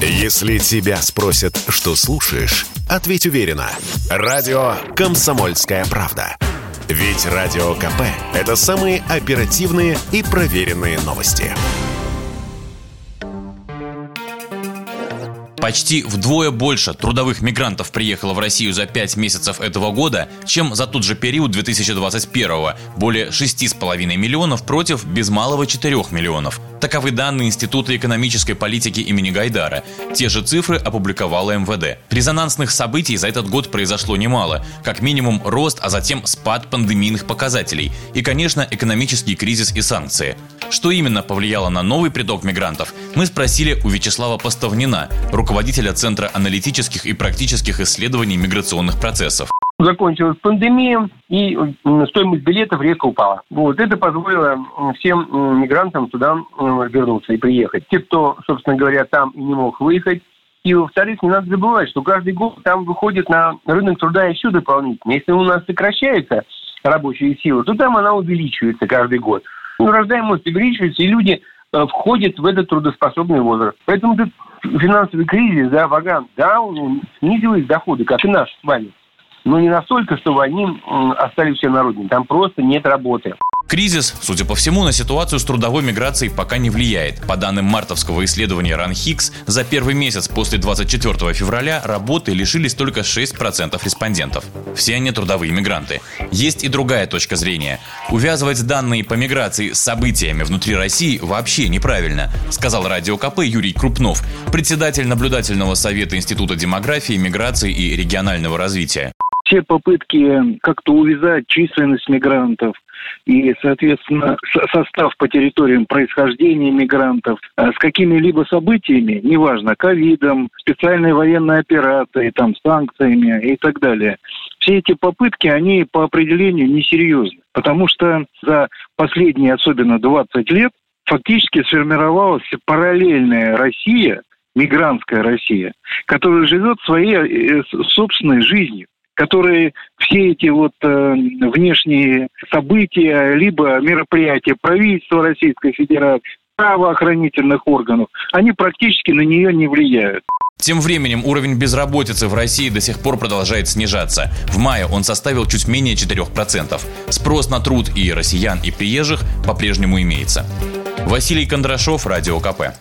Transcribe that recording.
Если тебя спросят, что слушаешь, ответь уверенно. Радио «Комсомольская правда». Ведь Радио КП – это самые оперативные и проверенные новости. Почти вдвое больше трудовых мигрантов приехало в Россию за 5 месяцев этого года, чем за тот же период 2021 – более 6,5 миллионов против без малого 4 миллионов. Таковы данные Института экономической политики имени Гайдара. Те же цифры опубликовала МВД. Резонансных событий за этот год произошло немало. Как минимум рост, а затем спад пандемийных показателей. И, конечно, экономический кризис и санкции. Что именно повлияло на новый приток мигрантов, мы спросили у Вячеслава Поставнина, руководителя Центра аналитических и практических исследований миграционных процессов. Закончилась пандемия, и стоимость билетов резко упала. Вот это позволило всем мигрантам туда вернуться и приехать. Те, кто, собственно говоря, там и не мог выехать, и, во-вторых, не надо забывать, что каждый год там выходит на рынок труда еще дополнительно. Если у нас сокращается рабочая сила, то там она увеличивается каждый год. Ну, рождаемость увеличивается, и люди э, входят в этот трудоспособный возраст. Поэтому этот финансовый кризис, да, Ваган, да, он снизил доходы, как и наш с вами. Но не настолько, чтобы они остались все народными. Там просто нет работы. Кризис, судя по всему, на ситуацию с трудовой миграцией пока не влияет. По данным мартовского исследования РАНХИКС, за первый месяц после 24 февраля работы лишились только 6% респондентов. Все они трудовые мигранты. Есть и другая точка зрения. Увязывать данные по миграции с событиями внутри России вообще неправильно, сказал радио КП Юрий Крупнов, председатель наблюдательного совета Института демографии, миграции и регионального развития все попытки как-то увязать численность мигрантов и, соответственно, состав по территориям происхождения мигрантов а с какими-либо событиями, неважно, ковидом, специальной военной операцией, там, санкциями и так далее. Все эти попытки, они по определению несерьезны, потому что за последние, особенно 20 лет, фактически сформировалась параллельная Россия, мигрантская Россия, которая живет своей э, собственной жизнью которые все эти вот э, внешние события, либо мероприятия правительства Российской Федерации, правоохранительных органов, они практически на нее не влияют. Тем временем уровень безработицы в России до сих пор продолжает снижаться. В мае он составил чуть менее 4%. Спрос на труд и россиян, и приезжих по-прежнему имеется. Василий Кондрашов, Радио КП.